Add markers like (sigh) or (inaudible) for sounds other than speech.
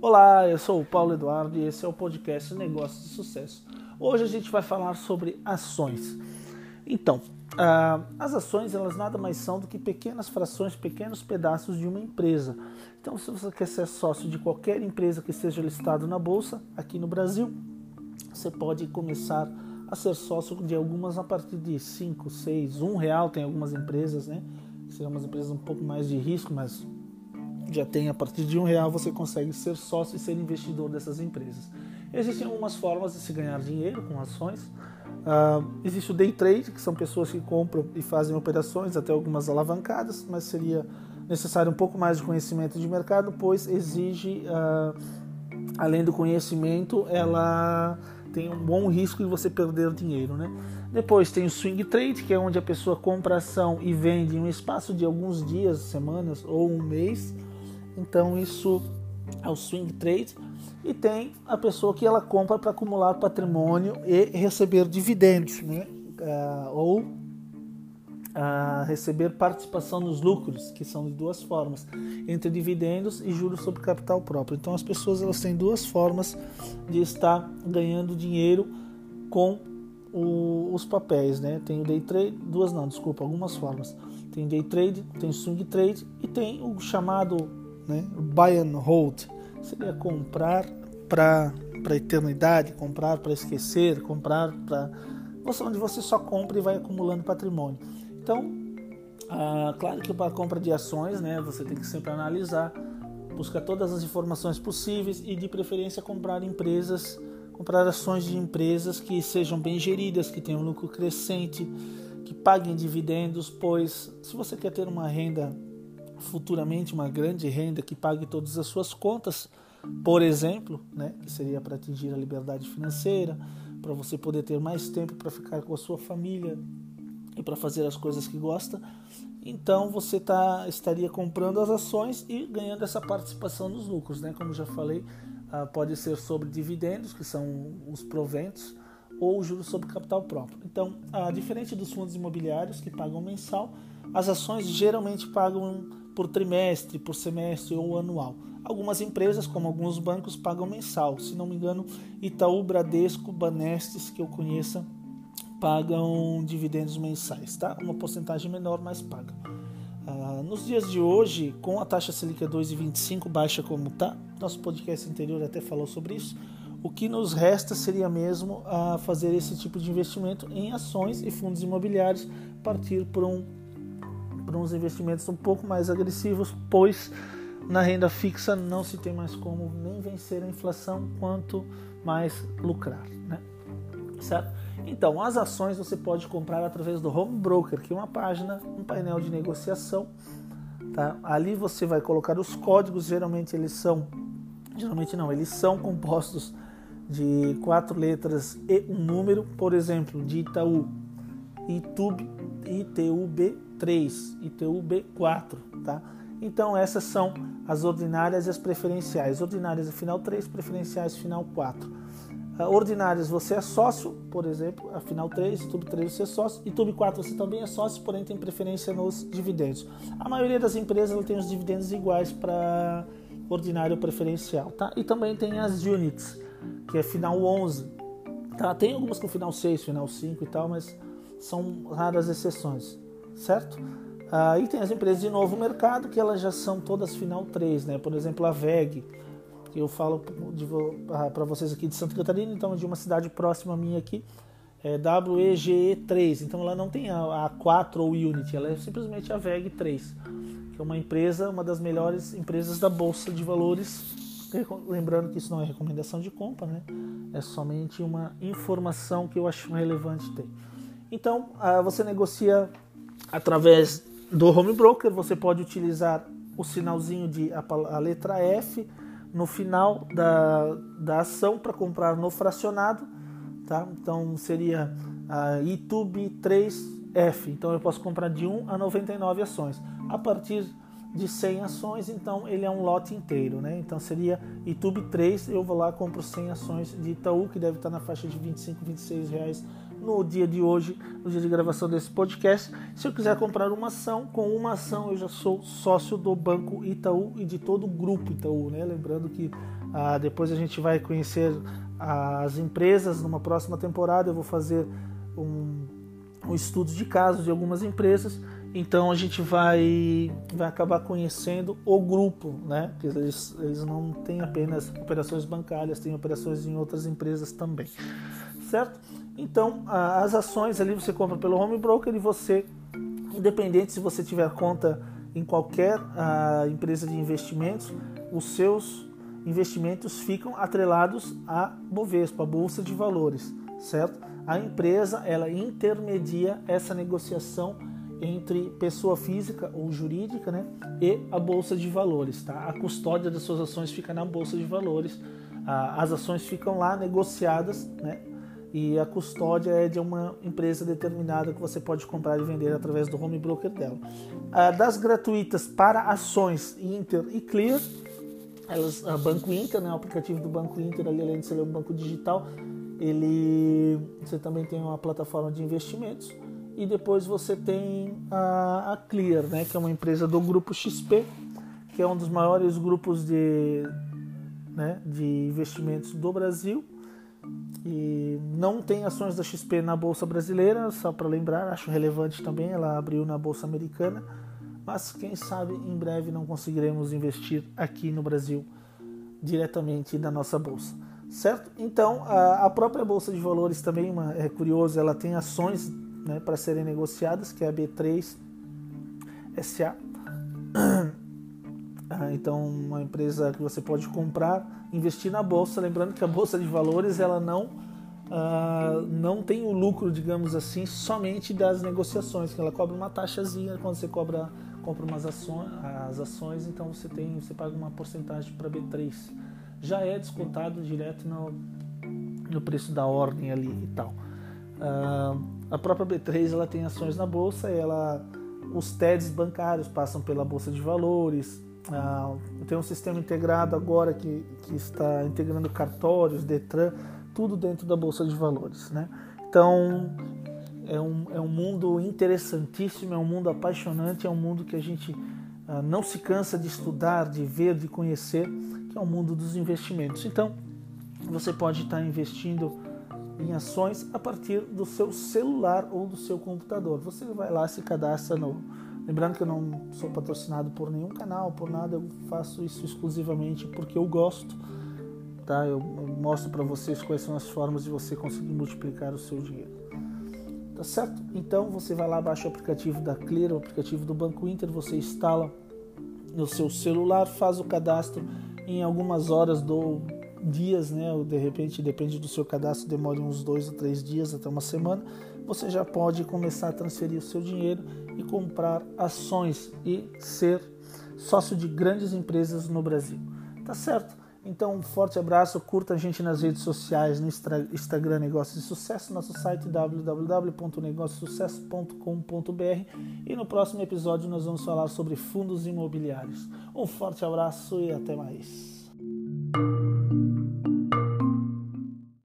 Olá, eu sou o Paulo Eduardo e esse é o podcast Negócios de Sucesso. Hoje a gente vai falar sobre ações. Então, uh, as ações elas nada mais são do que pequenas frações, pequenos pedaços de uma empresa. Então, se você quer ser sócio de qualquer empresa que esteja listada na bolsa aqui no Brasil, você pode começar a ser sócio de algumas a partir de 5, 6, 1 real. Tem algumas empresas, né? São umas empresas um pouco mais de risco, mas já tem a partir de um real você consegue ser sócio e ser investidor dessas empresas. Existem algumas formas de se ganhar dinheiro com ações. Uh, existe o day trade, que são pessoas que compram e fazem operações, até algumas alavancadas, mas seria necessário um pouco mais de conhecimento de mercado, pois exige, uh, além do conhecimento, ela tem um bom risco de você perder dinheiro. Né? Depois tem o swing trade, que é onde a pessoa compra ação e vende em um espaço de alguns dias, semanas ou um mês então isso é o swing trade. E tem a pessoa que ela compra para acumular patrimônio e receber dividendos, né? Uh, ou uh, receber participação nos lucros, que são de duas formas, entre dividendos e juros sobre capital próprio. Então as pessoas elas têm duas formas de estar ganhando dinheiro com o, os papéis, né? Tem o day trade, duas não, desculpa, algumas formas. Tem day trade, tem swing trade e tem o chamado né? Buy and hold seria comprar para para eternidade, comprar para esquecer, comprar para onde você só compra e vai acumulando patrimônio. Então, ah, claro que para a compra de ações, né, você tem que sempre analisar, buscar todas as informações possíveis e de preferência comprar empresas, comprar ações de empresas que sejam bem geridas, que tenham lucro crescente, que paguem dividendos, pois se você quer ter uma renda futuramente uma grande renda que pague todas as suas contas, por exemplo, né, que seria para atingir a liberdade financeira, para você poder ter mais tempo para ficar com a sua família e para fazer as coisas que gosta. Então você tá, estaria comprando as ações e ganhando essa participação nos lucros, né? Como já falei, ah, pode ser sobre dividendos, que são os proventos, ou juros sobre capital próprio. Então, ah, diferente dos fundos imobiliários que pagam mensal, as ações geralmente pagam por trimestre, por semestre ou anual. Algumas empresas, como alguns bancos, pagam mensal. Se não me engano, Itaú, Bradesco, Banestes, que eu conheça, pagam dividendos mensais, tá? Uma porcentagem menor, mas paga. Ah, nos dias de hoje, com a taxa Selic a 2,25 baixa como está, nosso podcast anterior até falou sobre isso, o que nos resta seria mesmo a fazer esse tipo de investimento em ações e fundos imobiliários, partir por um para uns investimentos um pouco mais agressivos, pois na renda fixa não se tem mais como nem vencer a inflação, quanto mais lucrar, né? Certo? Então, as ações você pode comprar através do Home Broker, que é uma página, um painel de negociação, tá? Ali você vai colocar os códigos, geralmente eles são geralmente não, eles são compostos de quatro letras e um número, por exemplo, de Itaú, ITUB, ITUB 3 e TUB4, tá? Então essas são as ordinárias e as preferenciais. Ordinárias final 3, preferenciais final 4. Uh, ordinárias você é sócio, por exemplo, a final 3, TUB 3 você é sócio, e TUB 4 você também é sócio, porém tem preferência nos dividendos. A maioria das empresas tem os dividendos iguais para ordinário preferencial, tá? E também tem as units, que é final 11. Tá? Tem algumas com final 6, final 5 e tal, mas são raras exceções certo? Aí tem as empresas de novo mercado que elas já são todas final 3, né? Por exemplo, a VEG, eu falo para vocês aqui de Santa Catarina, então de uma cidade próxima a minha aqui, é WEGE3. Então ela não tem a, 4 ou Unity, ela é simplesmente a VEG 3, que é uma empresa, uma das melhores empresas da bolsa de valores. Lembrando que isso não é recomendação de compra, né? É somente uma informação que eu acho relevante ter. Então, você negocia através do home broker você pode utilizar o sinalzinho de a letra F no final da, da ação para comprar no fracionado, tá? Então seria a YouTube 3F. Então eu posso comprar de 1 a 99 ações. A partir de 100 ações, então ele é um lote inteiro, né? Então seria YouTube 3, eu vou lá compro 100 ações de Itaú que deve estar na faixa de 25, 26 reais no dia de hoje, no dia de gravação desse podcast. Se eu quiser comprar uma ação, com uma ação eu já sou sócio do Banco Itaú e de todo o grupo Itaú, né? Lembrando que ah, depois a gente vai conhecer as empresas numa próxima temporada. Eu vou fazer um, um estudo de casos de algumas empresas. Então a gente vai, vai acabar conhecendo o grupo, né? Porque eles, eles não têm apenas operações bancárias, têm operações em outras empresas também, certo? Então as ações ali você compra pelo home broker e você, independente se você tiver conta em qualquer empresa de investimentos, os seus investimentos ficam atrelados à Bovespa, a Bolsa de Valores, certo? A empresa ela intermedia essa negociação entre pessoa física ou jurídica, né, e a bolsa de valores, tá? A custódia das suas ações fica na bolsa de valores. As ações ficam lá negociadas, né? E a custódia é de uma empresa determinada que você pode comprar e vender através do home broker dela. Das gratuitas para ações Inter e Clear, elas, a Banco Inter, né, o aplicativo do Banco Inter, ali, além de ser um banco digital, ele, você também tem uma plataforma de investimentos e depois você tem a, a, Clear, né, que é uma empresa do grupo XP, que é um dos maiores grupos de, né, de investimentos do Brasil. E não tem ações da XP na bolsa brasileira, só para lembrar, acho relevante também, ela abriu na bolsa americana, mas quem sabe em breve não conseguiremos investir aqui no Brasil diretamente da nossa bolsa certo? Então, a, própria Bolsa de Valores também uma, é curioso, ela tem ações né, para serem negociadas, que é a B3 SA. (clears throat) Ah, então, uma empresa que você pode comprar, investir na bolsa, lembrando que a bolsa de valores ela não uh, não tem o lucro, digamos assim, somente das negociações, que ela cobra uma taxazinha quando você cobra compra umas ações, as ações, então você tem você paga uma porcentagem para B3 já é descontado direto no, no preço da ordem ali e tal. Uh, a própria B3 ela tem ações na bolsa, ela, os TEDs bancários passam pela bolsa de valores. Uh, tem um sistema integrado agora que, que está integrando cartórios, Detran, tudo dentro da bolsa de valores, né? Então é um, é um mundo interessantíssimo, é um mundo apaixonante, é um mundo que a gente uh, não se cansa de estudar, de ver, de conhecer que é o mundo dos investimentos. Então, você pode estar investindo em ações a partir do seu celular ou do seu computador. Você vai lá se cadastra no. Lembrando que eu não sou patrocinado por nenhum canal, por nada, eu faço isso exclusivamente porque eu gosto. Tá? Eu mostro para vocês quais são as formas de você conseguir multiplicar o seu dinheiro. Tá certo? Então você vai lá, baixa o aplicativo da Clear, o aplicativo do Banco Inter, você instala no seu celular, faz o cadastro em algumas horas ou dias, né? Ou de repente, depende do seu cadastro, demore uns dois ou três dias até uma semana. Você já pode começar a transferir o seu dinheiro e comprar ações e ser sócio de grandes empresas no Brasil. Tá certo? Então, um forte abraço, curta a gente nas redes sociais, no Instagram Negócios de Sucesso, nosso site www.negociosucesso.com.br e no próximo episódio nós vamos falar sobre fundos imobiliários. Um forte abraço e até mais.